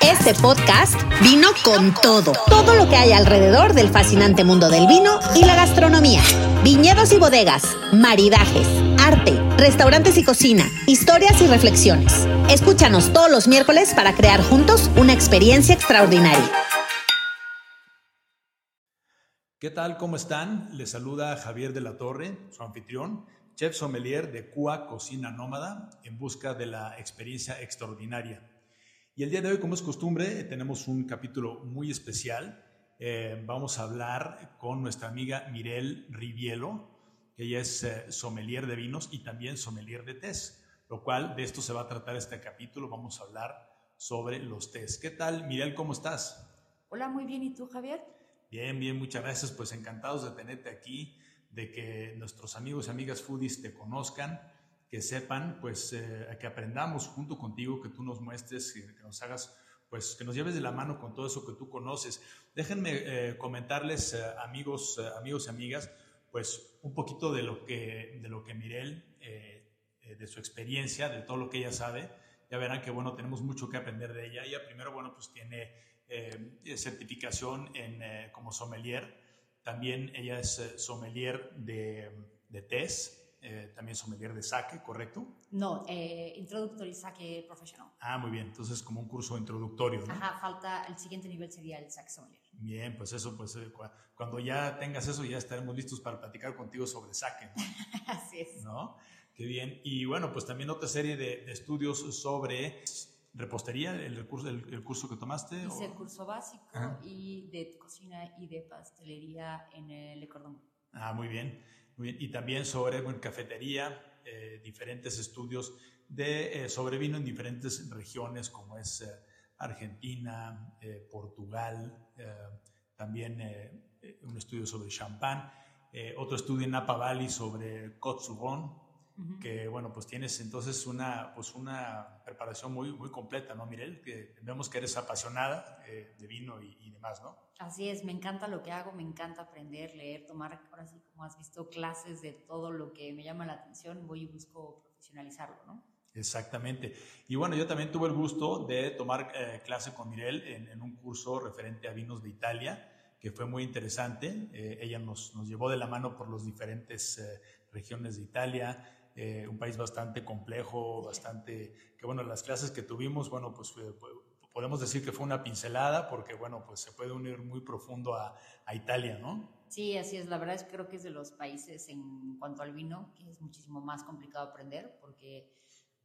Este podcast vino con todo. Todo lo que hay alrededor del fascinante mundo del vino y la gastronomía. Viñedos y bodegas, maridajes, arte, restaurantes y cocina, historias y reflexiones. Escúchanos todos los miércoles para crear juntos una experiencia extraordinaria. ¿Qué tal? ¿Cómo están? Les saluda Javier de la Torre, su anfitrión, chef sommelier de Cua Cocina Nómada, en busca de la experiencia extraordinaria. Y el día de hoy, como es costumbre, tenemos un capítulo muy especial. Eh, vamos a hablar con nuestra amiga Mirel Rivielo, que ella es eh, sommelier de vinos y también sommelier de tés, lo cual de esto se va a tratar este capítulo. Vamos a hablar sobre los tés. ¿Qué tal, Mirel? ¿Cómo estás? Hola, muy bien. ¿Y tú, Javier? Bien, bien, muchas gracias. Pues encantados de tenerte aquí, de que nuestros amigos y amigas foodies te conozcan que sepan, pues, eh, que aprendamos junto contigo, que tú nos muestres, que, que, nos hagas, pues, que nos lleves de la mano con todo eso que tú conoces. Déjenme eh, comentarles, eh, amigos, amigos y amigas, pues, un poquito de lo que, de lo que Mirel, de su experiencia, de todo lo que ella sabe. Ya verán que, bueno, tenemos mucho que aprender de ella. Ella primero, bueno, pues tiene certificación en, como sommelier. También ella es sommelier de, de test eh, también sommelier de sake, ¿correcto? No, eh, Introductory Sake Professional. Ah, muy bien. Entonces, como un curso introductorio, ¿no? Ajá, falta, el siguiente nivel sería el Sake Sommelier. Bien, pues eso, pues eh, cuando ya tengas eso, ya estaremos listos para platicar contigo sobre sake, ¿no? Así es. ¿No? Qué bien. Y bueno, pues también otra serie de, de estudios sobre repostería, el curso, el, el curso que tomaste. Hice o... el curso básico Ajá. y de cocina y de pastelería en el Le Cordon. Ah, muy bien. Muy bien. Y también sobre cafetería, eh, diferentes estudios de, eh, sobre vino en diferentes regiones como es eh, Argentina, eh, Portugal, eh, también eh, un estudio sobre champán, otro estudio en Napa Valley sobre Côte Sauron, uh -huh. que bueno, pues tienes entonces una, pues una preparación muy, muy completa, ¿no, Mirel? Que vemos que eres apasionada de vino y, y demás, ¿no? Así es, me encanta lo que hago, me encanta aprender, leer, tomar, ahora sí, como has visto, clases de todo lo que me llama la atención, voy y busco profesionalizarlo, ¿no? Exactamente. Y bueno, yo también tuve el gusto de tomar eh, clase con Mirel en, en, un curso referente a vinos de Italia, que fue muy interesante. Eh, ella nos, nos, llevó de la mano por las diferentes eh, regiones de Italia, eh, un país bastante complejo, bastante, que bueno, las clases que tuvimos, bueno, pues fue, podemos decir que fue una pincelada porque, bueno, pues se puede unir muy profundo a, a, Italia, ¿no? Sí, así es. La verdad es que creo que es de los países en cuanto al vino que es muchísimo más complicado aprender porque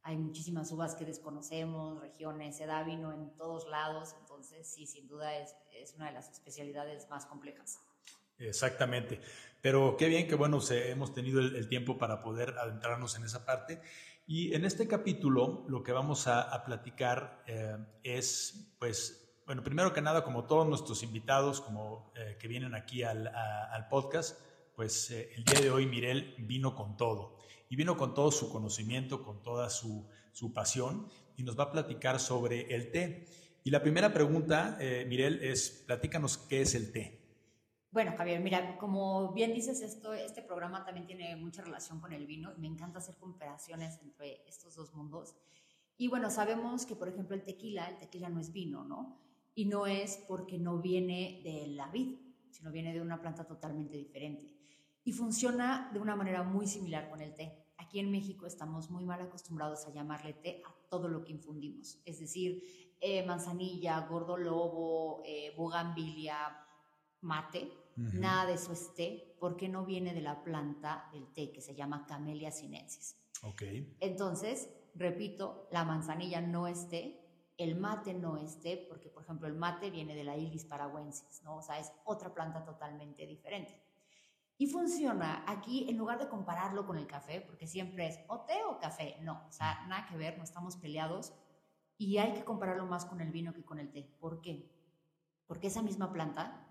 hay muchísimas uvas que desconocemos, regiones, se da vino en todos lados, entonces sí, sin duda es, es una de las especialidades más complejas. Exactamente. Pero qué bien que, bueno, se, hemos tenido el, el, tiempo para poder adentrarnos en esa parte. Y en este capítulo lo que vamos a, a platicar eh, es, pues, bueno, primero que nada, como todos nuestros invitados como eh, que vienen aquí al, a, al podcast, pues eh, el día de hoy Mirel vino con todo. Y vino con todo su conocimiento, con toda su, su pasión, y nos va a platicar sobre el té. Y la primera pregunta, eh, Mirel, es, platícanos qué es el té. Bueno, Javier, mira, como bien dices, esto, este programa también tiene mucha relación con el vino y me encanta hacer comparaciones entre estos dos mundos. Y bueno, sabemos que, por ejemplo, el tequila, el tequila no es vino, ¿no? Y no es porque no viene de la vid, sino viene de una planta totalmente diferente. Y funciona de una manera muy similar con el té. Aquí en México estamos muy mal acostumbrados a llamarle té a todo lo que infundimos, es decir, eh, manzanilla, gordo lobo, eh, mate, Uh -huh. Nada de eso es té porque no viene de la planta del té que se llama Camellia sinensis. Okay. Entonces, repito, la manzanilla no es té, el mate no es té porque, por ejemplo, el mate viene de la Ilis paraguensis, ¿no? O sea, es otra planta totalmente diferente. Y funciona aquí, en lugar de compararlo con el café, porque siempre es o té o café, no, o sea, nada que ver, no estamos peleados y hay que compararlo más con el vino que con el té. ¿Por qué? Porque esa misma planta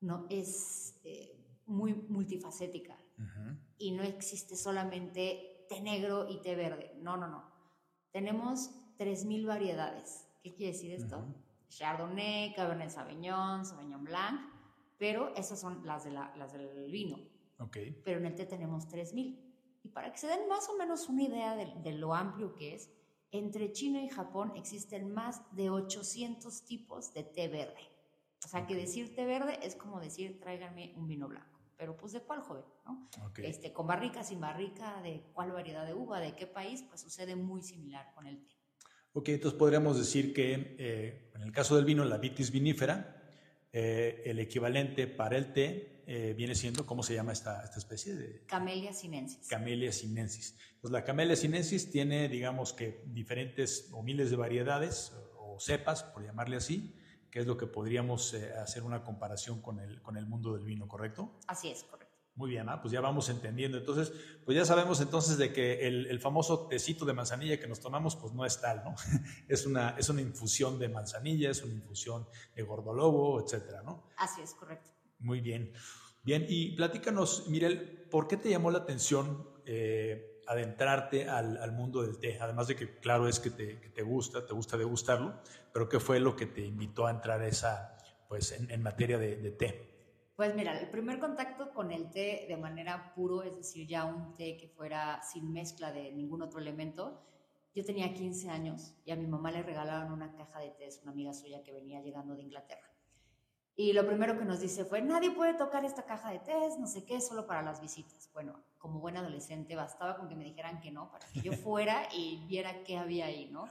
no es eh, muy multifacética uh -huh. y no existe solamente té negro y té verde. No, no, no. Tenemos 3.000 variedades. ¿Qué quiere decir esto? Uh -huh. Chardonnay, Cabernet Sauvignon, Sauvignon Blanc, pero esas son las, de la, las del vino. Okay. Pero en el té tenemos 3.000. Y para que se den más o menos una idea de, de lo amplio que es, entre China y Japón existen más de 800 tipos de té verde. O sea, que decir té verde es como decir tráiganme un vino blanco. Pero pues de cuál joven, ¿no? Este, con barrica, sin barrica, de cuál variedad de uva, de qué país, pues sucede muy similar con el té. Ok, entonces podríamos decir que eh, en el caso del vino, la vitis vinífera, eh, el equivalente para el té eh, viene siendo, ¿cómo se llama esta, esta especie? De, Camellia sinensis. Camellia sinensis. Pues la Camellia sinensis tiene, digamos que, diferentes o miles de variedades o cepas, por llamarle así, que es lo que podríamos eh, hacer una comparación con el, con el mundo del vino, ¿correcto? Así es, correcto. Muy bien, ah, pues ya vamos entendiendo. Entonces, pues ya sabemos entonces de que el, famoso tecito de manzanilla que nos tomamos, pues no es tal, ¿no? Es una, es una infusión de manzanilla, es una infusión de gordolobo, etcétera, ¿no? Así es, correcto. Muy bien. Bien, y platícanos, Mirel, ¿por qué te llamó la atención eh, adentrarte al, mundo del té? Además de que, claro, es que te, te, gusta, te gusta degustarlo, pero ¿qué fue lo que te invitó a entrar esa, pues, en, materia de, té? Pues mira, el primer contacto con el té de manera puro, es decir, ya un té que fuera sin mezcla de ningún otro elemento, yo tenía 15 años y a mi mamá le regalaron una caja de té, una amiga suya que venía llegando de Inglaterra. Y lo primero que nos dice fue, nadie puede tocar esta caja de té, no sé qué, solo para las visitas. Bueno, como buen adolescente bastaba con que me dijeran que no, para que yo fuera y viera qué había ahí, ¿no?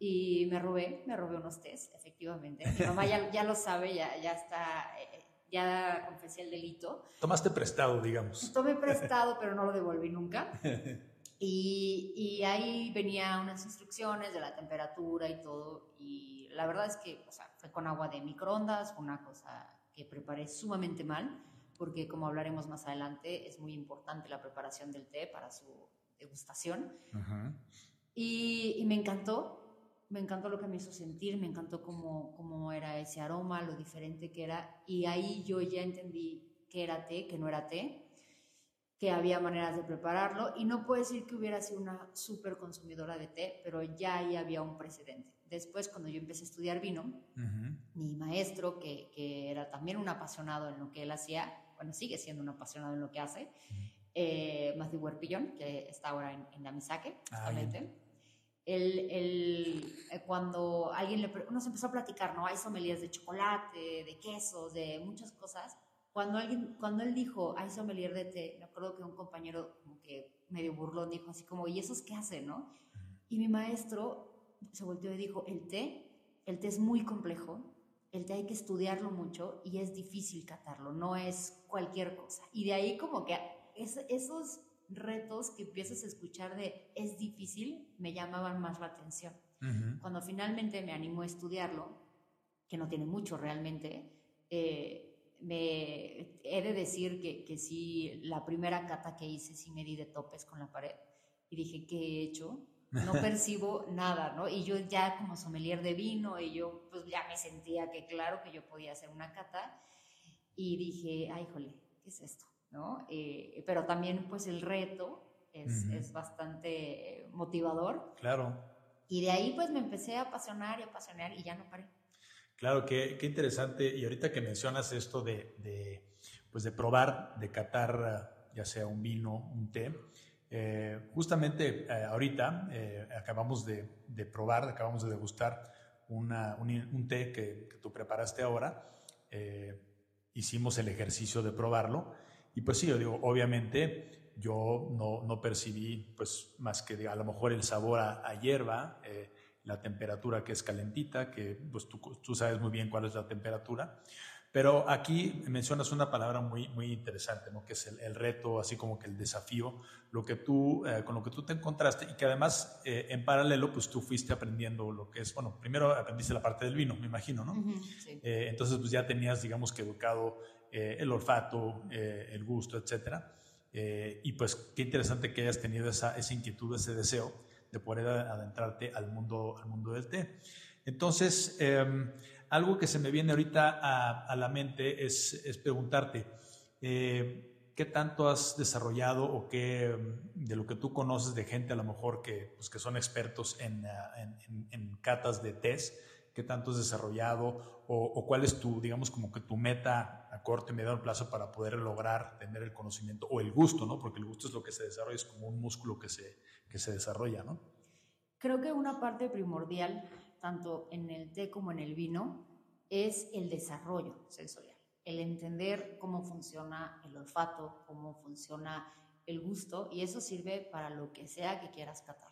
Y me robé, me robé unos tés, efectivamente. Mi mamá ya, ya lo sabe, ya, ya está eh, ya confesé el delito. Tomaste prestado, digamos. Tomé prestado, pero no lo devolví nunca. Y, y, ahí venía unas instrucciones de la temperatura y todo. Y la verdad es que, o sea, fue con agua de microondas, una cosa que preparé sumamente mal, porque como hablaremos más adelante, es muy importante la preparación del té para su degustación. y, y me encantó, me encantó lo que me hizo sentir, me encantó cómo, cómo era ese aroma, lo diferente que era, y ahí yo ya entendí que era té, que no era té, que había maneras de prepararlo, y no puedo decir que hubiera sido una súper consumidora de té, pero ya ahí había un precedente. Después, cuando yo empecé a estudiar vino, mi maestro, que, que, era también un apasionado en lo que él hacía, bueno, sigue siendo un apasionado en lo que hace, eh, Matthew Huerpillón, que está ahora en, en Damisake, ah, justamente el, eh, cuando alguien le, uno se empezó a platicar, ¿no? Hay sommeliers de chocolate, de quesos, de muchas cosas. Cuando, alguien, cuando él dijo, hay sommelier de té, me acuerdo que un compañero como que medio burlón dijo así como, ¿y esos qué hacen, no? Y mi maestro se volteó y dijo, el té, el té es muy complejo, el té hay que estudiarlo mucho y es difícil catarlo, no es cualquier cosa. Y de ahí como que esos retos que empiezas a escuchar de es difícil, me llamaban más la atención. Cuando finalmente me animó a estudiarlo, que no tiene mucho realmente, eh, me he de decir que, que sí, la primera cata que hice sí me di de topes con la pared y dije, ¿qué he hecho? No percibo nada, ¿no? Y yo ya como sommelier de vino y yo pues ya me sentía que claro que yo podía hacer una cata y dije, ay, jole, ¿qué es esto? ¿no? Eh, pero también pues el reto es, es, bastante motivador. Claro. Y de ahí pues me empecé a apasionar y apasionar y ya no paré. Claro, qué, qué interesante. Y ahorita que mencionas esto de, de, pues de probar, de catar ya sea un vino, un té, eh, justamente eh, ahorita acabamos de, probar, acabamos de degustar un, un, té que, tú preparaste ahora. hicimos el ejercicio de probarlo y pues sí, yo digo, obviamente yo no, no percibí pues más que a lo mejor el sabor a, hierba, eh, la temperatura que es calentita, que pues tú, tú, sabes muy bien cuál es la temperatura. Pero aquí mencionas una palabra muy, muy interesante, ¿no? que es el, reto, así como que el desafío, lo que tú, eh, con lo que tú te encontraste y que además eh, en paralelo pues tú fuiste aprendiendo lo que es, bueno, primero aprendiste la parte del vino, me imagino, ¿no? sí. entonces pues ya tenías, digamos que educado eh, el olfato, eh, el gusto, etc. Eh, y pues qué interesante que hayas tenido esa, esa, inquietud, ese deseo de poder adentrarte al mundo, al mundo del té. Entonces, em, algo que se me viene ahorita a, la mente es, es preguntarte, ¿qué tanto has desarrollado o qué de lo que tú conoces de gente a lo mejor que, pues, que son expertos en, en, en catas de tés? qué tanto has desarrollado o, cuál es tu, digamos, como que tu meta a corto y mediano plazo para poder lograr tener el conocimiento o el gusto, ¿no? Porque el gusto es lo que se desarrolla, es como un músculo que se, que se desarrolla, ¿no? Creo que una parte primordial, tanto en el té como en el vino, es el desarrollo sensorial, el entender cómo funciona el olfato, cómo funciona el gusto, y eso sirve para lo que sea que quieras catar.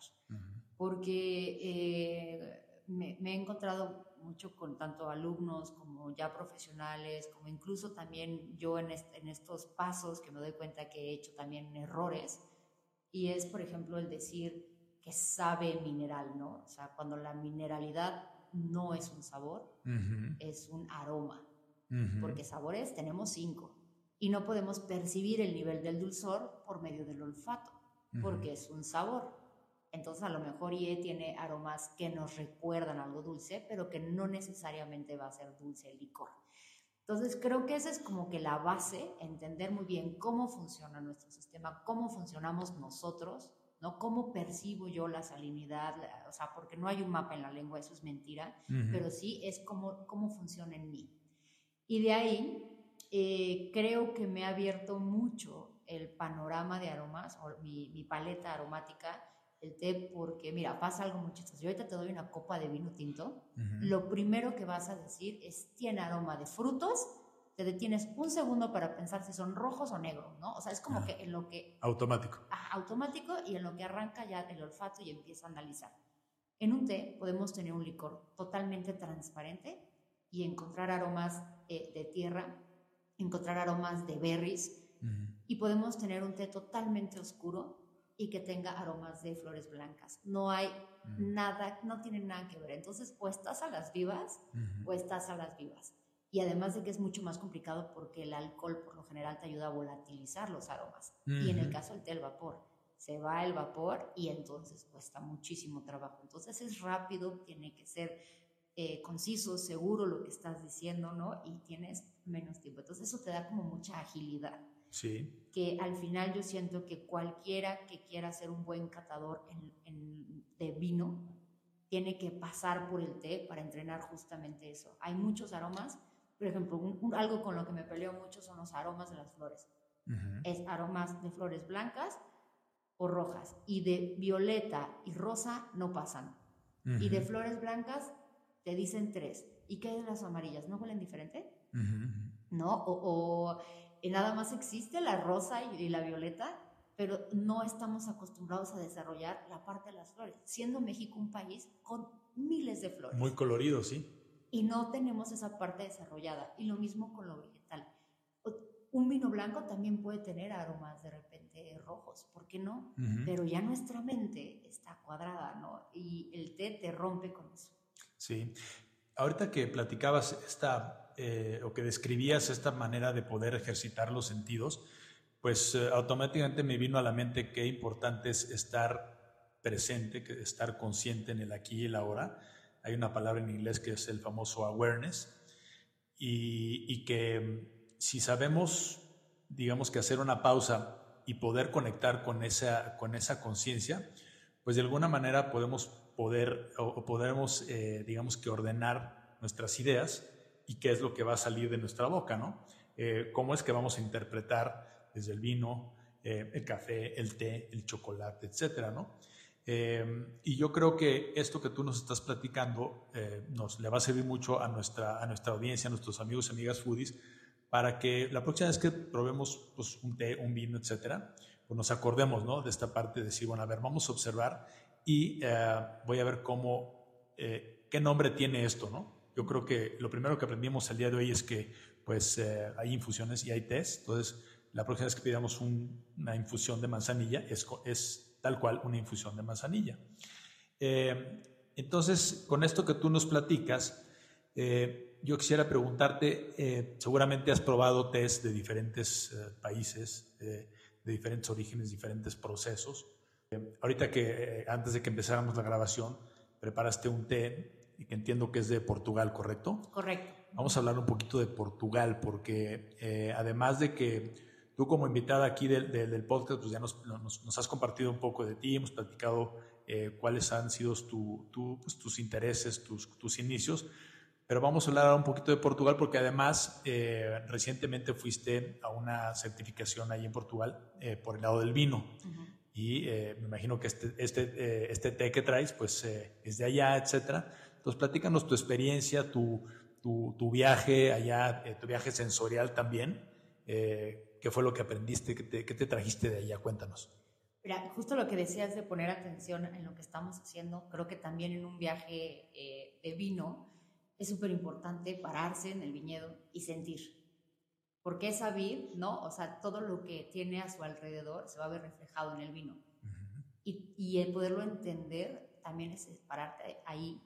Porque eh, me, he encontrado mucho con tanto alumnos como ya profesionales, como incluso también yo en, en estos pasos que me doy cuenta que he hecho también errores, y es, por ejemplo, el decir, que sabe mineral, ¿no? O sea, cuando la mineralidad no es un sabor, es un aroma, porque sabores tenemos cinco y no podemos percibir el nivel del dulzor por medio del olfato, porque es un sabor. Entonces a lo mejor IE tiene aromas que nos recuerdan algo dulce, pero que no necesariamente va a ser dulce el licor. Entonces creo que esa es como que la base, entender muy bien cómo funciona nuestro sistema, cómo funcionamos nosotros ¿no? ¿Cómo percibo yo la salinidad? O sea, porque no hay un mapa en la lengua, eso es mentira, pero sí es cómo, cómo funciona en mí. Y de ahí eh, creo que me ha abierto mucho el panorama de aromas, o mi, mi, paleta aromática, el té, porque mira, pasa algo muy chistoso. Yo ahorita te doy una copa de vino tinto, lo primero que vas a decir es, tiene aroma de frutos te detienes un segundo para pensar si son rojos o negros, ¿no? O sea, es como que en lo que... Automático. automático y en lo que arranca ya el olfato y empieza a analizar. En un té podemos tener un licor totalmente transparente y encontrar aromas eh, de tierra, encontrar aromas de berries y podemos tener un té totalmente oscuro y que tenga aromas de flores blancas. No hay nada, no tiene nada que ver. Entonces, o estás a las vivas o estás a las vivas. Y además de que es mucho más complicado porque el alcohol por lo general te ayuda a volatilizar los aromas. Y en el caso del té, el vapor. Se va el vapor y entonces cuesta muchísimo trabajo. Entonces es rápido, tiene que ser eh, conciso, seguro lo que estás diciendo, ¿no? Y tienes menos tiempo. Entonces eso te da como mucha agilidad. Sí. Que al final yo siento que cualquiera que quiera ser un buen catador de vino tiene que pasar por el té para entrenar justamente eso. Hay muchos aromas por ejemplo, algo con lo que me peleo mucho son los aromas de las flores. Es aromas de flores blancas o rojas. Y de violeta y rosa no pasan. Y de flores blancas te dicen tres. ¿Y qué de las amarillas? ¿No huelen diferente? ¿No? O, o nada más existe la rosa y, la violeta, pero no estamos acostumbrados a desarrollar la parte de las flores, siendo México un país con miles de flores. Muy colorido, sí y no tenemos esa parte desarrollada. Y lo mismo con lo vegetal. Un vino blanco también puede tener aromas de repente rojos, ¿por qué no? Pero ya nuestra mente está cuadrada, ¿no? Y el té te rompe con eso. Sí. Ahorita que platicabas esta, eh, o que describías esta manera de poder ejercitar los sentidos, pues eh, automáticamente me vino a la mente qué importante es estar presente, que estar consciente en el aquí y el ahora hay una palabra en inglés que es el famoso awareness, y, que mm, si sabemos, digamos que hacer una pausa y poder conectar con esa, con esa conciencia, pues de alguna manera podemos poder o, podemos, eh, digamos que ordenar nuestras ideas y qué es lo que va a salir de nuestra boca, ¿no? Eh, cómo es que vamos a interpretar desde el vino, eh, el café, el té, el chocolate, etcétera, ¿no? Em, y yo creo que esto que tú nos estás platicando eh, nos le va a servir mucho a nuestra, a nuestra audiencia, a nuestros amigos y amigas foodies, para que la próxima vez que probemos pues, un té, un vino, etcétera, pues nos acordemos ¿no? de esta parte de decir, bueno, a ver, vamos a observar y eh, voy a ver cómo, eh, qué nombre tiene esto, ¿no? Yo creo que lo primero que aprendimos el día de hoy es que pues hay infusiones y hay tés, entonces la próxima vez que pidamos una infusión de manzanilla es, es tal cual una infusión de manzanilla. Eh, entonces, con esto que tú nos platicas, eh, yo quisiera preguntarte, eh, seguramente has probado test de diferentes países, de diferentes orígenes, diferentes procesos. ahorita que antes de que empezáramos la grabación, preparaste un té que entiendo que es de Portugal, ¿correcto? Correcto. Vamos a hablar un poquito de Portugal, porque además de que Tú como invitada aquí del, del, podcast, pues ya nos, nos, has compartido un poco de ti, hemos platicado eh, cuáles han sido tu, pues tus intereses, tus, tus, inicios, pero vamos a hablar un poquito de Portugal porque además eh, recientemente fuiste a una certificación ahí en Portugal eh, por el lado del vino. y eh, me imagino que este, este, eh, este té que traes pues es de allá, etcétera. Entonces, platícanos tu experiencia, tu, tu, tu viaje allá, tu viaje sensorial también. ¿Qué fue lo que aprendiste? ¿Qué te, qué te trajiste de allá? Cuéntanos. Mira, justo lo que decías de poner atención en lo que estamos haciendo, creo que también en un viaje de vino es súper importante pararse en el viñedo y sentir porque esa vid, ¿no? O sea, todo lo que tiene a su alrededor se va a ver reflejado en el vino. y, y, el poderlo entender también es pararte ahí,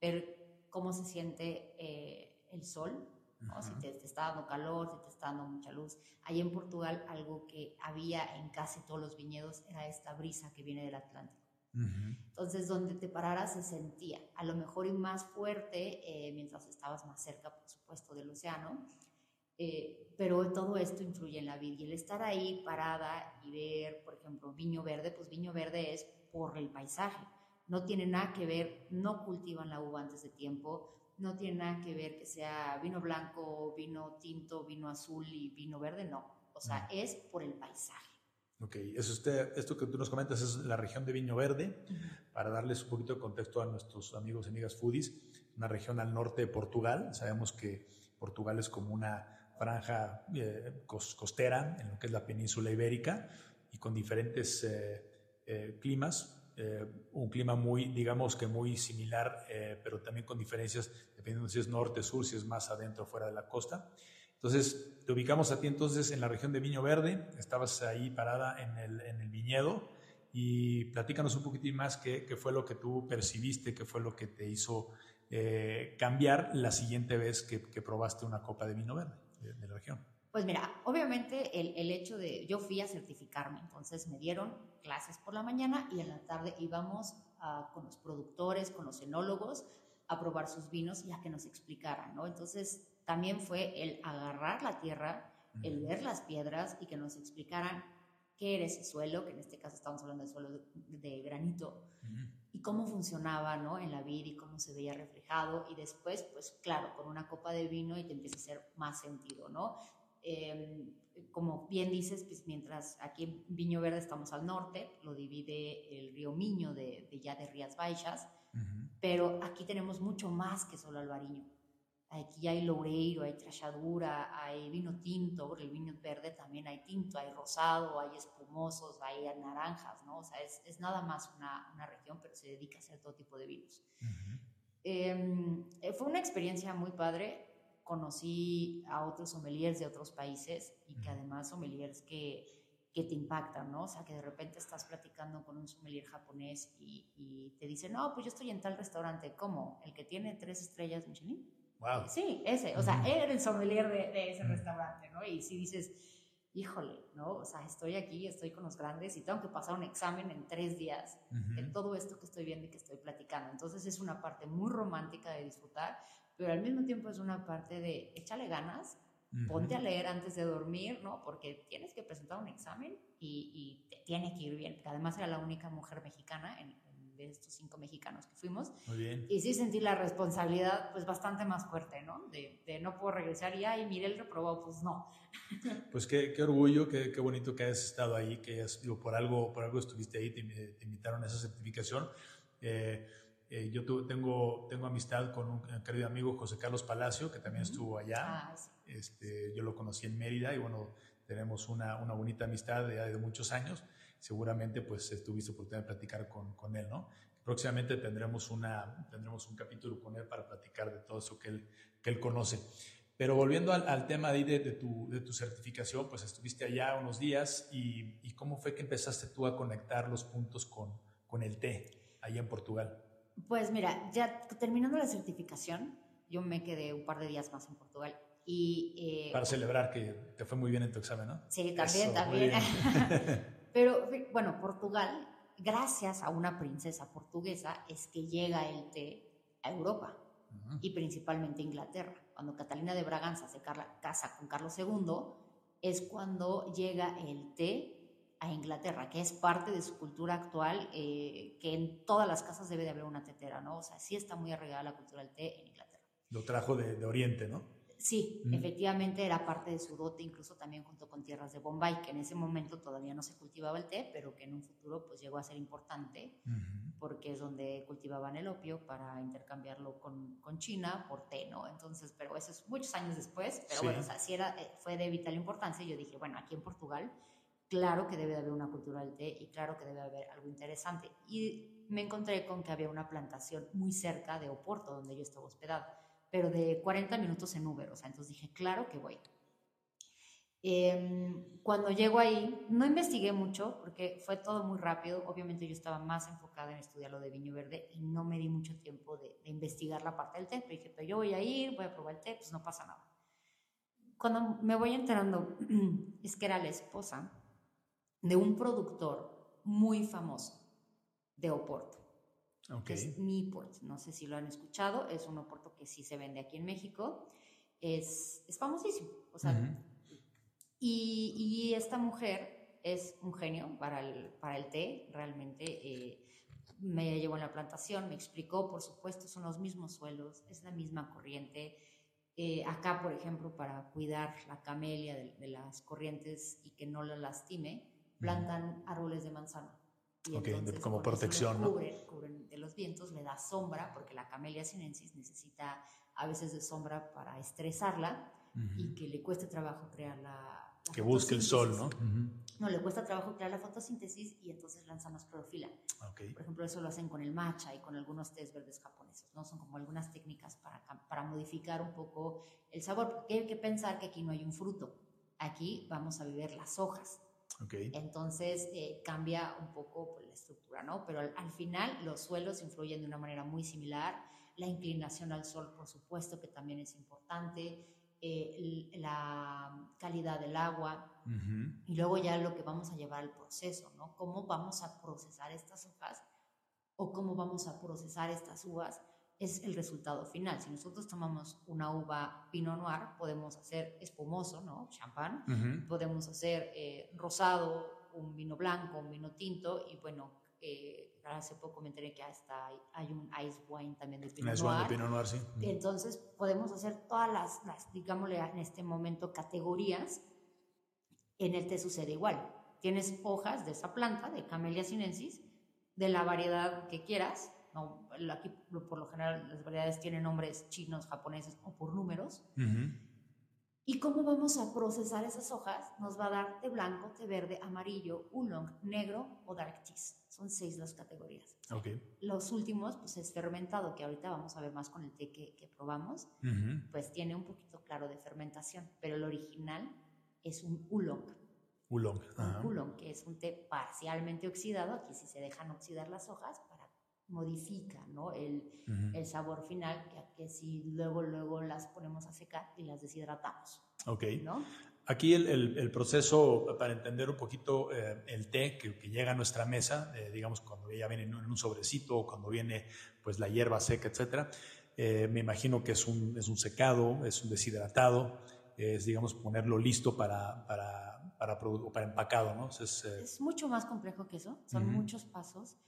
ver cómo se siente eh, el sol, ¿no? Si te, está dando calor, si te está dando mucha luz. Ahí en Portugal algo que había en casi todos los viñedos era esta brisa que viene del Atlántico. Entonces, donde te pararas se sentía, a lo mejor y más fuerte eh, mientras estabas más cerca, por supuesto, del océano, eh, pero todo esto influye en la vid y el estar ahí parada y ver, por ejemplo, viño verde, pues viño verde es por el paisaje. No tiene nada que ver, no cultivan la uva antes de tiempo, no tiene nada que ver que sea vino blanco, vino tinto, vino azul y vino verde, no. O sea, es por el paisaje. Ok, eso usted, esto que tú nos comentas es la región de Viño Verde, para darles un poquito de contexto a nuestros amigos y amigas foodies, una región al norte de Portugal. Sabemos que Portugal es como una franja eh, costera en lo que es la península ibérica y con diferentes eh, eh, climas. Un clima muy, digamos que muy similar, pero también con diferencias dependiendo si es norte, sur, si es más adentro, fuera de la costa. Entonces, te ubicamos a ti entonces en la región de Viño Verde, estabas ahí parada en el, en el viñedo y platícanos un poquitín más qué, qué, fue lo que tú percibiste, qué fue lo que te hizo cambiar la siguiente vez que, que probaste una copa de vino verde de, la región? Pues mira, obviamente el, el, hecho de, yo fui a certificarme, entonces me dieron clases por la mañana y en la tarde íbamos con los productores, con los enólogos, a probar sus vinos y a que nos explicaran, ¿no? Entonces también fue el agarrar la tierra, el ver las piedras y que nos explicaran qué era ese suelo, que en este caso estamos hablando de suelo de, granito, y cómo funcionaba ¿no? en la vida y cómo se veía reflejado. Y después, pues claro, con una copa de vino y te empieza a hacer más sentido, ¿no? Em, como bien dices, pues mientras aquí en Viño Verde estamos al norte, lo divide el río Miño de, ya de Rías Baixas, pero aquí tenemos mucho más que solo albariño. Aquí hay loureiro, hay trachadura, hay vino tinto, el vino verde también hay tinto, hay rosado, hay espumosos, hay naranjas, ¿no? O sea, es, es nada más una, una, región, pero se dedica a hacer todo tipo de vinos. Em, eh, fue una experiencia muy padre. Conocí a otros sommeliers de otros países y que además sommeliers que, que te impactan, ¿no? O sea, que de repente estás platicando con un sommelier japonés y, y te dice, no, pues yo estoy en tal restaurante, ¿cómo? ¿El que tiene tres estrellas Michelin? Sí, ese, o sea, era el sommelier de, ese restaurante, ¿no? Y si dices, híjole, ¿no? O sea, estoy aquí, estoy con los grandes y tengo que pasar un examen en tres días de todo esto que estoy viendo y que estoy platicando. Entonces es una parte muy romántica de disfrutar, pero al mismo tiempo es una parte de échale ganas, ponte a leer antes de dormir, ¿no? Porque tienes que presentar un examen y, y te tiene que ir bien, porque además era la única mujer mexicana en, de estos cinco mexicanos que fuimos. Muy bien. Y sí sentí la responsabilidad pues bastante más fuerte, ¿no? De, de no puedo regresar y, ay, mire el reprobado, pues no. Pues qué, qué orgullo, qué, qué, bonito que hayas estado ahí, que hayas, digo, por algo, por algo estuviste ahí, te, te invitaron a esa certificación. Eh, eh, yo tengo, tengo amistad con un querido amigo José Carlos Palacio, que también estuvo allá. Ah, este, yo lo conocí en Mérida y bueno, tenemos una, una bonita amistad de, de muchos años seguramente pues tuviste oportunidad de platicar con, con él, ¿no? Próximamente tendremos, una, tendremos un capítulo con él para platicar de todo eso que él, que él conoce. Pero volviendo al, al tema de, de, tu, de, tu, certificación, pues estuviste allá unos días y, y, ¿cómo fue que empezaste tú a conectar los puntos con, con el té allá en Portugal? Pues mira, ya terminando la certificación, yo me quedé un par de días más en Portugal y... Eh, para celebrar que te fue muy bien en tu examen, ¿no? Sí, también, también. Pero bueno, Portugal, gracias a una princesa portuguesa, es que llega el té a Europa y principalmente a Inglaterra. Cuando Catalina de Braganza se casa con Carlos II, es cuando llega el té a Inglaterra, que es parte de su cultura actual, eh, que en todas las casas debe de haber una tetera, ¿no? O sea, sí está muy arraigada la cultura del té en Inglaterra. Lo trajo de, de Oriente, ¿no? Sí, efectivamente era parte de su dote, incluso también junto con tierras de Bombay, que en ese momento todavía no se cultivaba el té, pero que en un futuro pues llegó a ser importante, porque es donde cultivaban el opio para intercambiarlo con, con, China por té, ¿no? Entonces, pero eso es muchos años después, pero bueno, o sea, sí era, eh, fue de vital importancia, yo dije, bueno, aquí en Portugal, claro que debe de haber una cultura del té y claro que debe haber algo interesante. Y me encontré con que había una plantación muy cerca de Oporto, donde yo estaba hospedada pero de 40 minutos en Uber, o sea, entonces dije, claro que voy. Em, cuando llego ahí, no investigué mucho porque fue todo muy rápido. Obviamente yo estaba más enfocada en estudiar lo de viño verde y no me di mucho tiempo de, investigar la parte del té. Pero dije, pero yo voy a ir, voy a probar el té, pues no pasa nada. Cuando me voy enterando, es que era la esposa de un productor muy famoso de Oporto que es Newport. No sé si lo han escuchado, es un oporto que sí se vende aquí en México. Es, es famosísimo. O sea, y, y, esta mujer es un genio para el, para el té, realmente. Eh, me llevó en la plantación, me explicó, por supuesto, son los mismos suelos, es la misma corriente. Eh, acá, por ejemplo, para cuidar la camelia de, de, las corrientes y que no la lastime, plantan árboles de manzana. Y como protección, ¿no? Cubren, de los vientos, le da sombra, porque la camelia sinensis necesita a veces de sombra para estresarla y que le cueste trabajo crear la. que busque el sol, ¿no? No, le cuesta trabajo crear la fotosíntesis y entonces lanzan más clorofila. Por ejemplo, eso lo hacen con el matcha y con algunos tés verdes japoneses, ¿no? Son como algunas técnicas para, para modificar un poco el sabor, porque hay que pensar que aquí no hay un fruto. Aquí vamos a beber las hojas. Entonces eh, cambia un poco pues, la estructura, ¿no? Pero al, final los suelos influyen de una manera muy similar. La inclinación al sol, por supuesto, que también es importante. Eh, la calidad del agua. Y luego ya lo que vamos a llevar al proceso, ¿no? Cómo vamos a procesar estas hojas o cómo vamos a procesar estas uvas es el resultado final. Si nosotros tomamos una uva Pinot Noir, podemos hacer espumoso, ¿no? Champán, podemos hacer eh, rosado, un vino blanco, un vino tinto, y bueno, eh, hace poco me enteré que hasta hay, un ice wine también de Pinot Noir. De Pinot Noir sí. Entonces podemos hacer todas las, las, digámosle en este momento, categorías. En el té sucede igual. Tienes hojas de esa planta, de Camellia sinensis, de la variedad que quieras, no, aquí por lo general las variedades tienen nombres chinos, japoneses o por números. ¿Y cómo vamos a procesar esas hojas? Nos va a dar té blanco, té verde, amarillo, oolong, negro o dark cheese. Son seis las categorías. Okay. Los últimos, pues es fermentado, que ahorita vamos a ver más con el té que, que probamos. Pues tiene un poquito claro de fermentación, pero el original es un oolong. Oolong. Un oolong, que es un té parcialmente oxidado. Aquí sí se dejan oxidar las hojas modifica ¿no? el, el, sabor final, que, que, si luego, luego las ponemos a secar y las deshidratamos. Ok. ¿no? Aquí el, el, proceso, para entender un poquito eh, el té que, que, llega a nuestra mesa, eh, digamos cuando ya viene en un sobrecito o cuando viene pues la hierba seca, etcétera, eh, me imagino que es un, es un secado, es un deshidratado, es digamos ponerlo listo para, para, para, para empacado, ¿no? Es, es, mucho más complejo que eso, son muchos pasos.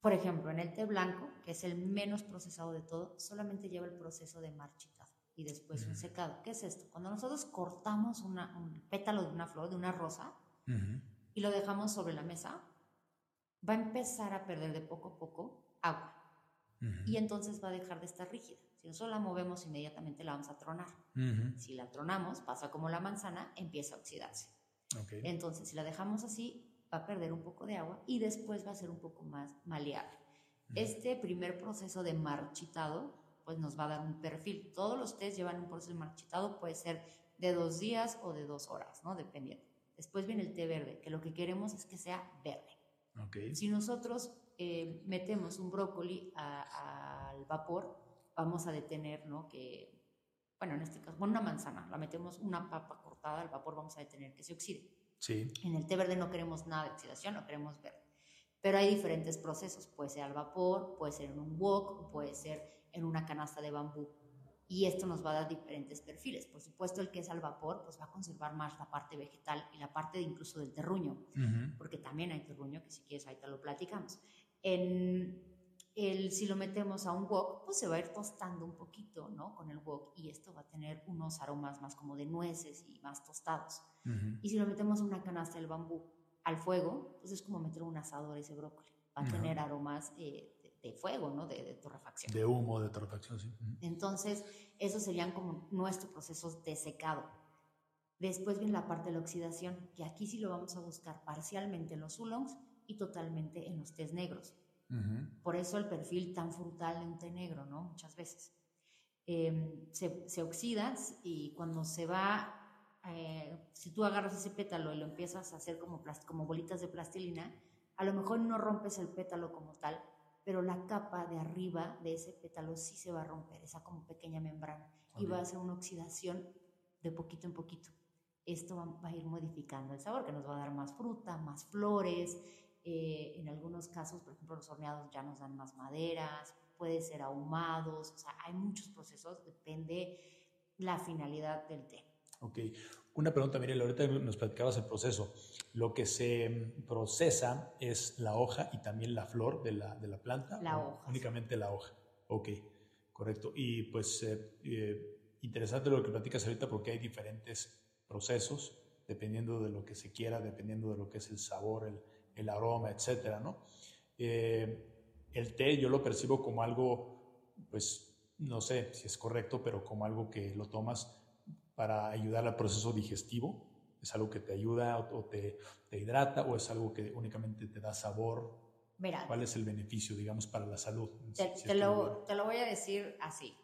Por ejemplo, en el té blanco, que es el menos procesado de todo, solamente lleva el proceso de marchitado y después un secado. ¿Qué es esto? Cuando nosotros cortamos un pétalo de una flor, de una rosa, y lo dejamos sobre la mesa, va a empezar a perder de poco a poco agua. Y entonces va a dejar de estar rígida. Si nosotros la movemos inmediatamente la vamos a tronar. Si la tronamos, pasa como la manzana, empieza a oxidarse. Entonces, si la dejamos así, va a perder un poco de agua y después va a ser un poco más maleable. Este primer proceso de marchitado, pues nos va a dar un perfil. Todos los test llevan un proceso de marchitado, puede ser de dos días o de dos horas, ¿no? Dependiendo. Después viene el té verde, que lo que queremos es que sea verde. Okay. Si nosotros eh, metemos un brócoli al vapor, vamos a detener, ¿no? Que, bueno, en este caso, bueno, una manzana, la metemos una papa cortada al vapor, vamos a detener que se oxide. En el té verde no queremos nada de oxidación, no queremos verde. Pero hay diferentes procesos, puede ser al vapor, puede ser en un wok, puede ser en una canasta de bambú. Y esto nos va a dar diferentes perfiles. Por supuesto, el que es al vapor, pues va a conservar más la parte vegetal y la parte incluso del terruño, porque también hay terruño, que si quieres ahorita lo platicamos. En, el, si lo metemos a un wok, pues se va a ir tostando un poquito, ¿no? Con el wok y esto va a tener unos aromas más como de nueces y más tostados. Y si lo metemos a una canasta del bambú al fuego, pues es como meter un asador ese brócoli. Va a tener aromas eh, de, fuego, ¿no? De, de, torrefacción. De humo, de torrefacción, sí. Entonces, esos serían como nuestros procesos de secado. Después viene la parte de la oxidación, que aquí sí lo vamos a buscar parcialmente en los oolongs y totalmente en los tés negros. Por eso el perfil tan frutal de un té negro, ¿no? Muchas veces. Em, se, se, oxida y cuando se va, eh, si tú agarras ese pétalo y lo empiezas a hacer como, como bolitas de plastilina, a lo mejor no rompes el pétalo como tal, pero la capa de arriba de ese pétalo sí se va a romper, esa como pequeña membrana, y va a hacer una oxidación de poquito en poquito. Esto va, va, a ir modificando el sabor, que nos va a dar más fruta, más flores, eh, en algunos casos, por ejemplo, los horneados ya nos dan más maderas, puede ser ahumados, o sea, hay muchos procesos, depende la finalidad del té. Ok, una pregunta, Miriam, ahorita nos platicabas el proceso. Lo que se procesa es la hoja y también la flor de la, de la planta. La hoja. Únicamente la hoja. Ok, correcto. Y pues eh, eh, interesante lo que platicas ahorita porque hay diferentes procesos dependiendo de lo que se quiera, dependiendo de lo que es el sabor, el, el aroma, etcétera, ¿no? Eh, el té yo lo percibo como algo, pues, no sé si es correcto, pero como algo que lo tomas para ayudar al proceso digestivo. ¿Es algo que te ayuda o te, te hidrata o es algo que únicamente te da sabor? Mira, ¿Cuál es el beneficio, digamos, para la salud? Te, lo, te lo, voy a decir así.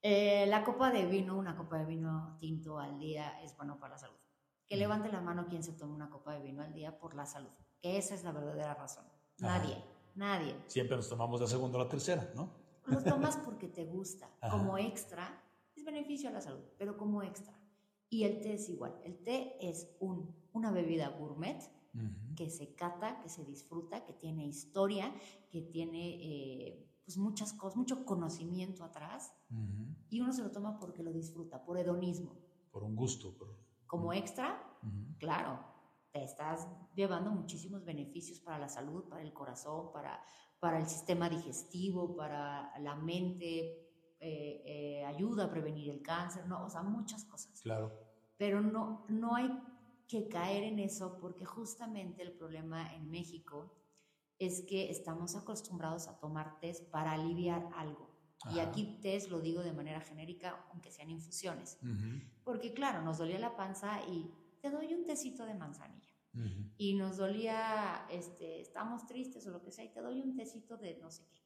Eh, la copa de vino, una copa de vino tinto al día es bueno para la salud. Que levante la mano quien se tome una copa de vino al día por la salud. Esa es la verdadera razón. Nadie, nadie. Siempre nos tomamos la segunda o la tercera, ¿no? Lo tomas porque te gusta. Como extra, es beneficio a la salud, pero como extra. Y el té es igual. El té es un, una bebida gourmet que se cata, que se disfruta, que tiene historia, que tiene eh, pues muchas cosas, mucho conocimiento atrás. Y uno se lo toma porque lo disfruta, por hedonismo. Por un gusto. Como extra, claro, te estás llevando muchísimos beneficios para la salud, para el corazón, para, para el sistema digestivo, para la mente, eh, eh, ayuda a prevenir el cáncer, no, o sea, muchas cosas. Claro. Pero no, no hay que caer en eso porque justamente el problema en México es que estamos acostumbrados a tomar test para aliviar algo. Y aquí test lo digo de manera genérica, aunque sean infusiones. Porque claro, nos dolía la panza y te doy un tecito de manzanilla y nos dolía, este, estamos tristes o lo que sea, y te doy un tecito de no sé qué.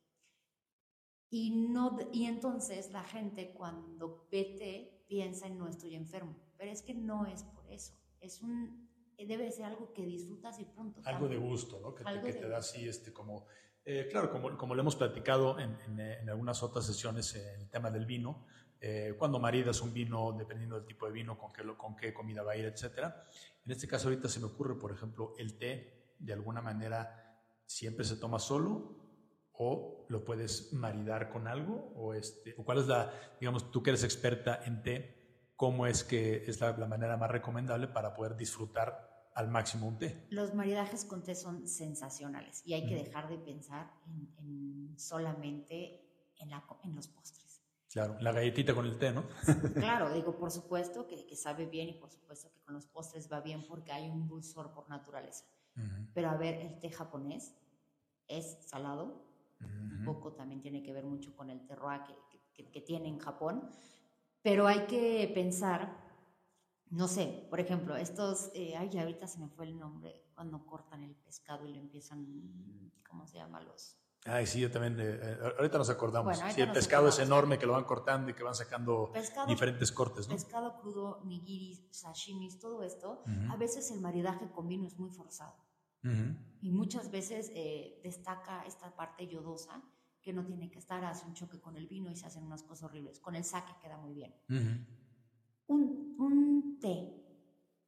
Y, no, y entonces la gente cuando vete piensa en no estoy enfermo, pero es que no es por eso, es un, debe ser algo que disfrutas y punto. Algo de gusto, ¿no? Que, te, que te, da así, este, como, eh, claro, como, como lo hemos platicado en, en, en algunas otras sesiones, en el tema del vino, eh, cuando maridas un vino, dependiendo del tipo de vino, con qué, con qué comida va a ir, etc. En este caso ahorita se me ocurre, por ejemplo, el té, de alguna manera, siempre se toma solo o lo puedes maridar con algo, o, este, o cuál es la, digamos, tú que eres experta en té, cómo es que es la, manera más recomendable para poder disfrutar al máximo un té. Los maridajes con té son sensacionales y hay que dejar de pensar en, solamente en, la, en los postres. Claro, la galletita con el té, ¿no? claro, digo, por supuesto que, que, sabe bien y por supuesto que con los postres va bien porque hay un dulzor por naturaleza. Pero a ver, el té japonés es salado, un poco también tiene que ver mucho con el terroir que, que, que, tiene en Japón, pero hay que pensar, no sé, por ejemplo, estos, eh, ay, ahorita se me fue el nombre, cuando cortan el pescado y lo empiezan, ¿cómo se llama? Los Ay, sí, yo también. Eh, eh, ahorita nos acordamos. sí, el pescado es enorme que lo van cortando y que van sacando diferentes cortes, ¿no? Pescado crudo, nigiris, sashimis, todo esto. A veces el maridaje con vino es muy forzado. Y muchas veces eh, destaca esta parte yodosa que no tiene que estar, hace un choque con el vino y se hacen unas cosas horribles. Con el sake queda muy bien. un, un té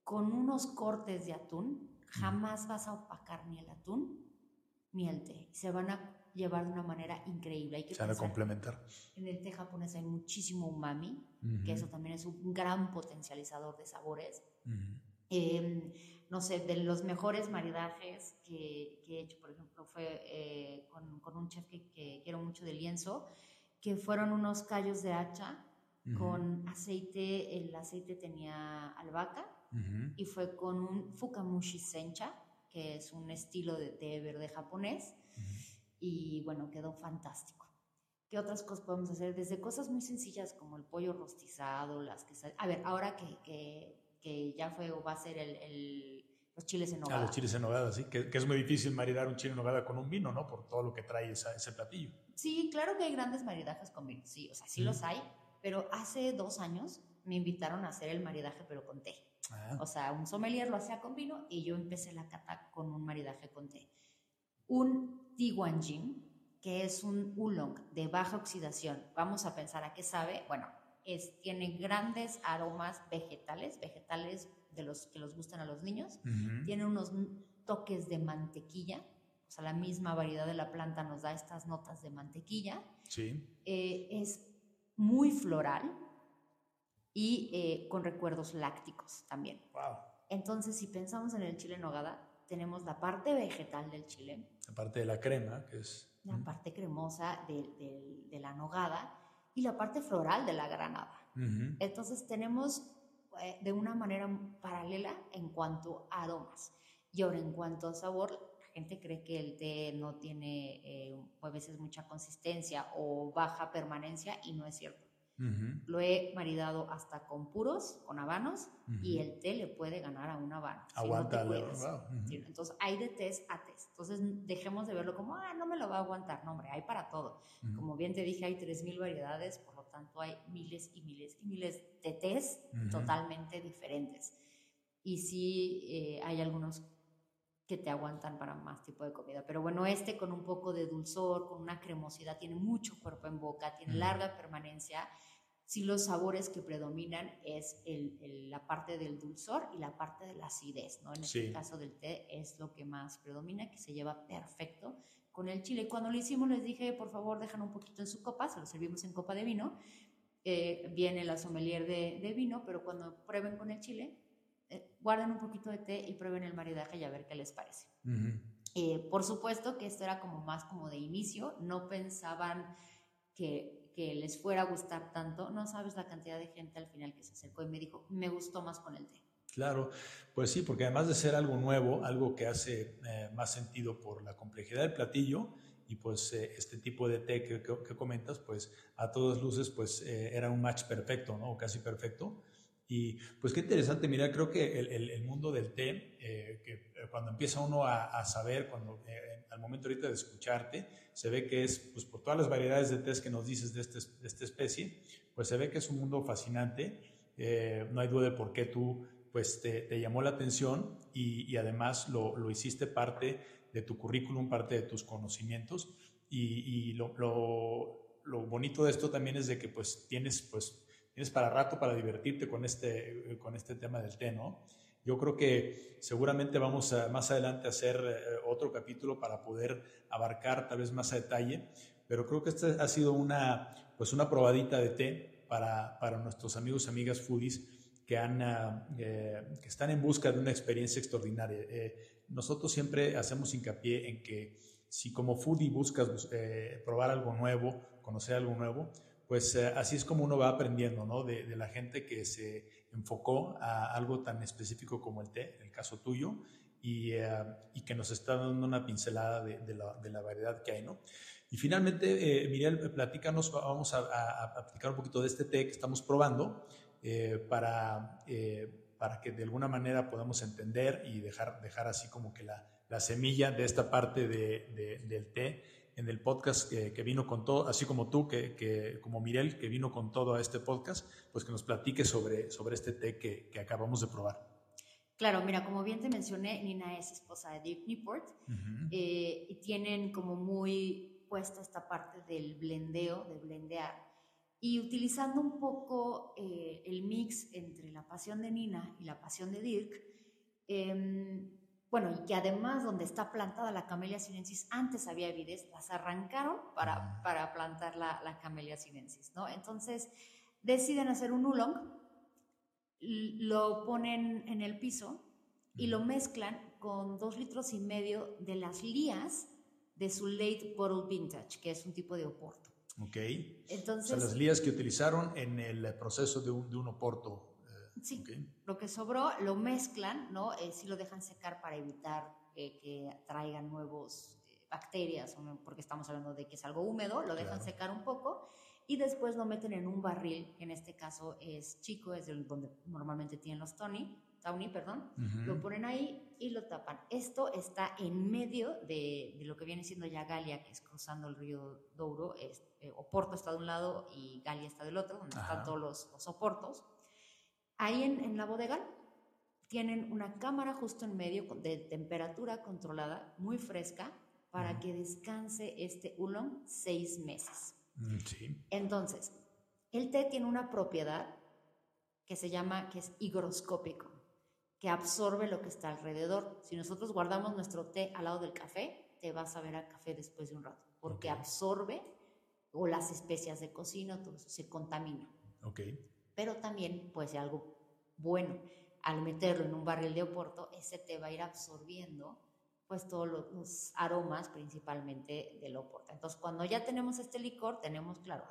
con unos cortes de atún, jamás vas a opacar ni el atún ni el té. Se van a llevar de una manera increíble. Hay que Se complementar. En el té japonés hay muchísimo umami, que eso también es un gran potencializador de sabores. Em, no sé, de los mejores maridajes que, he hecho, por ejemplo, fue eh, con, con, un chef que, quiero mucho de lienzo, que fueron unos callos de hacha con aceite, el aceite tenía albahaca y fue con un fukamushi sencha, que es un estilo de té verde japonés, y bueno, quedó fantástico. ¿Qué otras cosas podemos hacer? Desde cosas muy sencillas como el pollo rostizado, las que... A ver, ahora que, que, que ya fue o va a ser el, los chiles en nogada. Ah, los chiles en nogada, sí, que, que, es muy difícil maridar un chile en nogada con un vino, ¿no? Por todo lo que trae ese platillo. Sí, claro que hay grandes maridajes con vino, sí, o sea, sí los hay, pero hace dos años me invitaron a hacer el maridaje, pero con té. Ah. O sea, un sommelier lo hacía con vino y yo empecé la cata con un maridaje con té. Un Tiwanjin, que es un oolong de baja oxidación. Vamos a pensar a qué sabe. Bueno, es, tiene grandes aromas vegetales, vegetales de los que los gustan a los niños. Tiene unos toques de mantequilla. O sea, la misma variedad de la planta nos da estas notas de mantequilla. Sí. Eh, es muy floral y eh, con recuerdos lácticos también. Wow. Entonces, si pensamos en el chile en nogada, tenemos la parte vegetal del chile. La parte de la crema, que es... La parte cremosa de, de, la nogada y la parte floral de la granada. Entonces tenemos eh, de una manera paralela en cuanto a aromas. Y ahora en cuanto a sabor, la gente cree que el té no tiene eh, a veces mucha consistencia o baja permanencia y no es cierto. Lo he maridado hasta con puros, con habanos, y el té le puede ganar a un habano. Aguanta, si Entonces, hay de tés a tés. Entonces, dejemos de verlo como, ah, no me lo va a aguantar. No, hombre, hay para todo. Como bien te dije, hay 3.000 variedades, por lo tanto, hay miles y miles y miles de tés totalmente diferentes. Y sí, eh, hay algunos que te aguantan para más tipo de comida. Pero bueno, este con un poco de dulzor, con una cremosidad, tiene mucho cuerpo en boca, tiene larga permanencia si los sabores que predominan es el, la parte del dulzor y la parte de la acidez, ¿no? En este caso del té es lo que más predomina, que se lleva perfecto con el chile. Cuando lo hicimos les dije, por favor, dejan un poquito en su copa, se lo servimos en copa de vino. Eh, viene la sommelier de, vino, pero cuando prueben con el chile, eh, guarden un poquito de té y prueben el maridaje y a ver qué les parece. Eh, por supuesto que esto era como más como de inicio, no pensaban que que les fuera a gustar tanto, no sabes la cantidad de gente al final que se acercó y me dijo, me gustó más con el té. Claro, pues sí, porque además de ser algo nuevo, algo que hace eh, más sentido por la complejidad del platillo y pues eh, este tipo de té que, que, comentas, pues a todas luces pues eh, era un match perfecto, ¿no? casi perfecto. Y pues qué interesante, mira, creo que el, el, mundo del té, que cuando empieza uno a, a saber, cuando al momento ahorita de escucharte, se ve que es, pues por todas las variedades de test que nos dices de, este, de esta especie, pues se ve que es un mundo fascinante. Eh, no hay duda de por qué tú pues te, te llamó la atención y, y además lo, lo, hiciste parte de tu currículum, parte de tus conocimientos. Y, y lo, lo, lo, bonito de esto también es de que pues tienes, pues, tienes para rato para divertirte con este, con este tema del té, ¿no? Yo creo que seguramente vamos más adelante a hacer eh, otro capítulo para poder abarcar tal vez más a detalle, pero creo que esta ha sido una, pues una probadita de té para, para nuestros amigos y amigas foodies que, han, ah, eh, que están en busca de una experiencia extraordinaria. Eh, nosotros siempre hacemos hincapié en que si como foodie buscas probar algo nuevo, conocer algo nuevo, pues así es como uno va aprendiendo, ¿no? De, la gente que se enfocó a algo tan específico como el té, en el caso tuyo, y, eh, que nos está dando una pincelada de, la, variedad que hay, ¿no? Y finalmente, eh, Miriam, platícanos, vamos a, platicar un poquito de este té que estamos probando eh, para, eh, para que de alguna manera podamos entender y dejar, dejar así como que la, la semilla de esta parte de, del té en el podcast que, vino con todo, así como tú, que, que, como Mirel, que vino con todo a este podcast, pues que nos platique sobre, sobre este té que, que acabamos de probar. Claro, mira, como bien te mencioné, Nina es esposa de Dick Newport eh, y tienen como muy puesta esta parte del blendeo, de blendear, y utilizando un poco eh, el mix entre la pasión de Nina y la pasión de Dirk, eh, bueno, y que además donde está plantada la Camellia sinensis, antes había vides, las arrancaron para, para plantar la, la Camellia sinensis, ¿no? Entonces deciden hacer un oolong lo ponen en el piso y lo mezclan con dos litros y medio de las lías de su late bottle vintage, que es un tipo de oporto. Ok. Entonces, las lías que utilizaron en el proceso de un, de un oporto. Eh, sí. Lo que sobró lo mezclan, ¿no? Eh, sí lo dejan secar para evitar que traigan nuevos eh, bacterias, porque estamos hablando de que es algo húmedo, lo dejan secar un poco y después lo meten en un barril, que en este caso es chico, es donde normalmente tienen los Tony, Tawny, perdón, lo ponen ahí y lo tapan. Esto está en medio de, lo que viene siendo ya Galia, que es cruzando el río Douro, es, eh, Oporto está de un lado y Galia está del otro, donde están todos los, los oportos. Ahí en, en, la bodega tienen una cámara justo en medio de temperatura controlada, muy fresca, para que descanse este oolong seis meses. Mm, sí. Entonces, el té tiene una propiedad que se llama, que es higroscópico que absorbe lo que está alrededor. Si nosotros guardamos nuestro té al lado del café, te vas a ver a café después de un rato, porque absorbe o las especias de cocina, todo eso se contamina. Okay. Pero también puede ser algo bueno. Al meterlo en un barril de oporto, ese té va a ir absorbiendo pues todos los, aromas principalmente del oporto. Entonces, cuando ya tenemos este licor, tenemos, claro,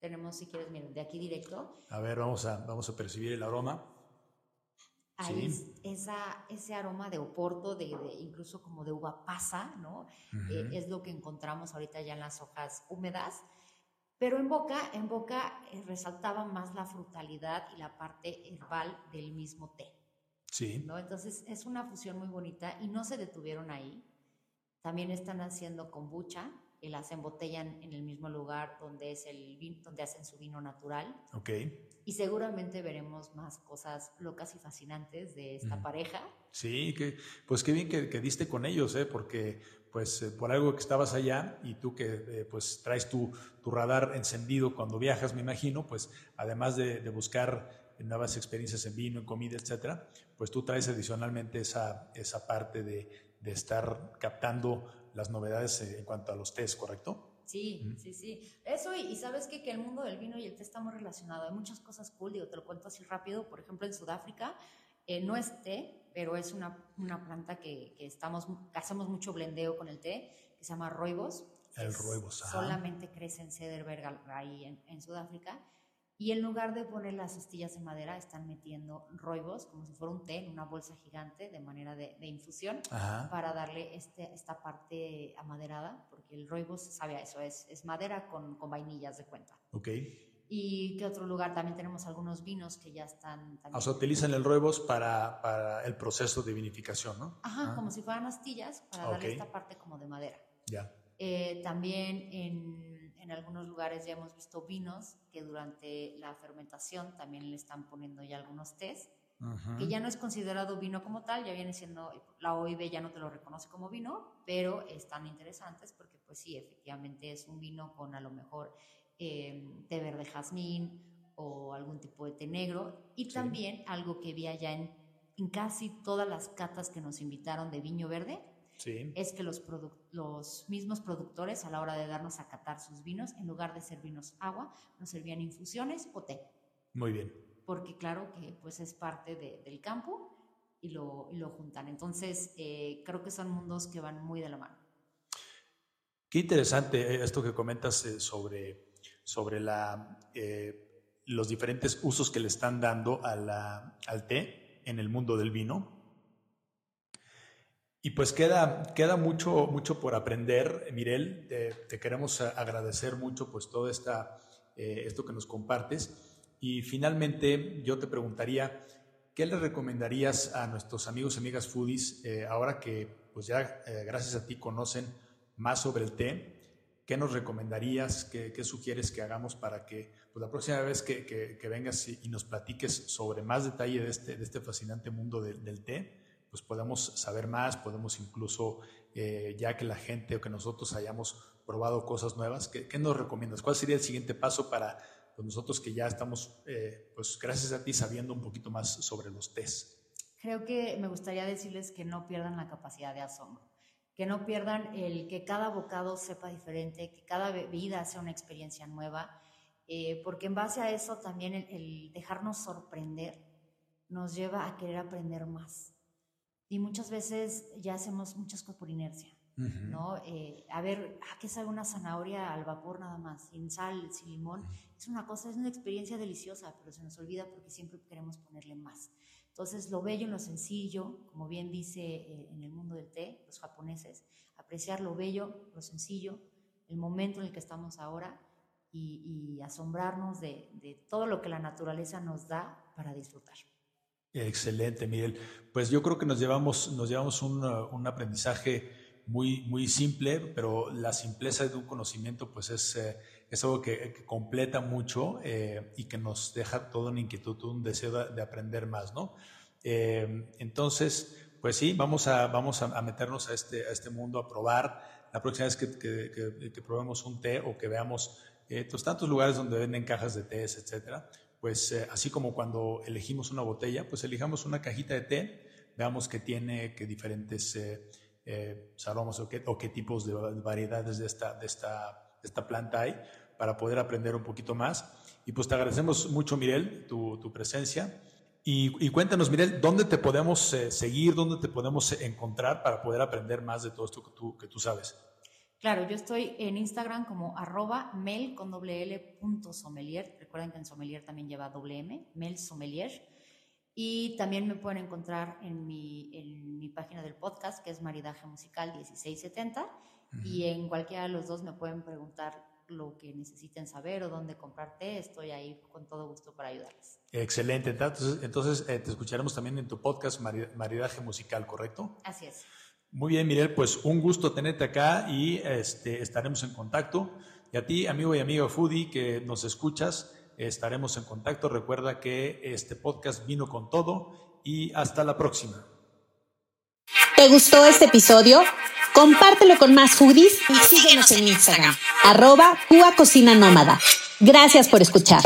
tenemos, si quieres, miren, de aquí directo. A ver, vamos a, vamos a percibir el aroma. Ahí esa, ese aroma de oporto, de, incluso como de uva pasa, ¿no? Eh, es lo que encontramos ahorita ya en las hojas húmedas. Pero en boca, en boca eh, resaltaba más la frutalidad y la parte herbal del mismo té. Sí. ¿no? Entonces es una fusión muy bonita y no se detuvieron ahí. También están haciendo kombucha, y las embotellan en el mismo lugar donde es el vino, donde hacen su vino natural. Ok. Y seguramente veremos más cosas locas y fascinantes de esta pareja. Sí, que, pues qué bien que, que diste con ellos, ¿eh? porque pues eh, por algo que estabas allá y tú que eh, pues traes tu, tu, radar encendido cuando viajas, me imagino, pues además de, de, buscar nuevas experiencias en vino, en comida, etcétera, pues tú traes adicionalmente esa, esa parte de, de estar captando las novedades eh, en cuanto a los tés, ¿correcto? Sí, sí, sí. Eso, y, sabes qué? que el mundo del vino y el té está muy relacionado. Hay muchas cosas cool, digo, te lo cuento así rápido. Por ejemplo, en Sudáfrica eh, no es té, pero es una, una planta que, que, estamos, hacemos mucho blendeo con el té, que se llama roibos. El roibos, ajá. Solamente crece en Cederberg ahí en, en Sudáfrica y en lugar de poner las astillas de madera, están metiendo roibos, como si fuera un té, en una bolsa gigante de manera de, infusión, para darle este, esta parte amaderada, porque el roibos sabe a eso, es, es madera con, con vainillas de cuenta. Ok. ¿Y qué otro lugar? También tenemos algunos vinos que ya están... O sea, utilizan el roibos para, para, el proceso de vinificación, ¿no? Ajá, como si fueran astillas, para darle esta parte como de madera. Ya. Eh, también en en algunos lugares ya hemos visto vinos que durante la fermentación también le están poniendo ya algunos test, que ya no es considerado vino como tal, ya viene siendo, la OIB ya no te lo reconoce como vino, pero están interesantes porque pues sí, efectivamente es un vino con a lo mejor eh, té verde jazmín o algún tipo de té negro. Y también algo que vi allá en, en casi todas las catas que nos invitaron de viño verde, es que los, los mismos productores a la hora de darnos a catar sus vinos, en lugar de servirnos agua, nos servían infusiones o té. Muy bien. Porque claro que pues es parte del campo y lo, lo juntan. Entonces, eh, creo que son mundos que van muy de la mano. Qué interesante eh, esto que comentas eh, sobre, sobre la, los diferentes usos que le están dando a la, al té en el mundo del vino. Y pues queda, queda mucho, mucho por aprender, Mirel. te queremos agradecer mucho pues todo esta, eh, esto que nos compartes. Y finalmente yo te preguntaría, ¿qué le recomendarías a nuestros amigos y amigas foodies eh, ahora que pues ya eh, gracias a ti conocen más sobre el té? ¿Qué nos recomendarías? ¿Qué, sugieres que hagamos para que pues, la próxima vez que, que, vengas y, nos platiques sobre más detalle de este, de este fascinante mundo del té? Pues podemos saber más, podemos incluso, eh, ya que la gente o que nosotros hayamos probado cosas nuevas, ¿qué, nos recomiendas? ¿Cuál sería el siguiente paso para pues, nosotros que ya estamos, eh, pues gracias a ti, sabiendo un poquito más sobre los test? Creo que me gustaría decirles que no pierdan la capacidad de asombro, que no pierdan el que cada bocado sepa diferente, que cada bebida sea una experiencia nueva eh, porque en base a eso también el, dejarnos sorprender nos lleva a querer aprender más. Y muchas veces ya hacemos muchas cosas por inercia. ¿no? Eh, a ver, ¿a qué sabe una zanahoria al vapor nada más? Sin sal, sin limón. Es una cosa, es una experiencia deliciosa, pero se nos olvida porque siempre queremos ponerle más. Entonces, lo bello en lo sencillo, como bien dice eh, en el mundo del té, los japoneses, apreciar lo bello, lo sencillo, el momento en el que estamos ahora y, asombrarnos de, todo lo que la naturaleza nos da para disfrutar. Excelente, Miguel. Pues yo creo que nos llevamos, nos llevamos un, un aprendizaje muy, muy simple, pero la simpleza de un conocimiento pues es, eh, es algo que, completa mucho eh, y que nos deja toda una inquietud, un deseo de, aprender más, ¿no? Eh, entonces, pues sí, vamos a, vamos a, meternos a este, a este mundo, a probar. La próxima vez que, probemos un té o que veamos pues, tantos lugares donde venden cajas de té, etcétera, pues así como cuando elegimos una botella, pues elijamos una cajita de té, veamos que tiene que diferentes eh, o qué, o qué, tipos de variedades de esta, de, esta, esta planta hay para poder aprender un poquito más. Y pues te agradecemos mucho, Mirel, tu, tu presencia. Y, cuéntanos, Mirel, ¿dónde te podemos eh, seguir, dónde te podemos encontrar para poder aprender más de todo esto que tú, que tú sabes? Claro, yo estoy en Instagram como arroba mel con doble sommelier. Recuerden que en sommelier también lleva doble M, mel sommelier. Y también me pueden encontrar en mi, en mi página del podcast, que es Maridaje Musical 1670. Y en cualquiera de los dos me pueden preguntar lo que necesiten saber o dónde comprarte. Estoy ahí con todo gusto para ayudarles. Excelente. Entonces, entonces eh, te escucharemos también en tu podcast Maridaje Musical, ¿correcto? Así es. Muy bien, Mirel, pues un gusto tenerte acá y este, estaremos en contacto. Y a ti, amigo y amigo foodie que nos escuchas, estaremos en contacto. Recuerda que este podcast vino con todo y hasta la próxima. ¿Te gustó este episodio? Compártelo con más foodies y síguenos en Instagram, arroba Cocina Nómada. Gracias por escuchar.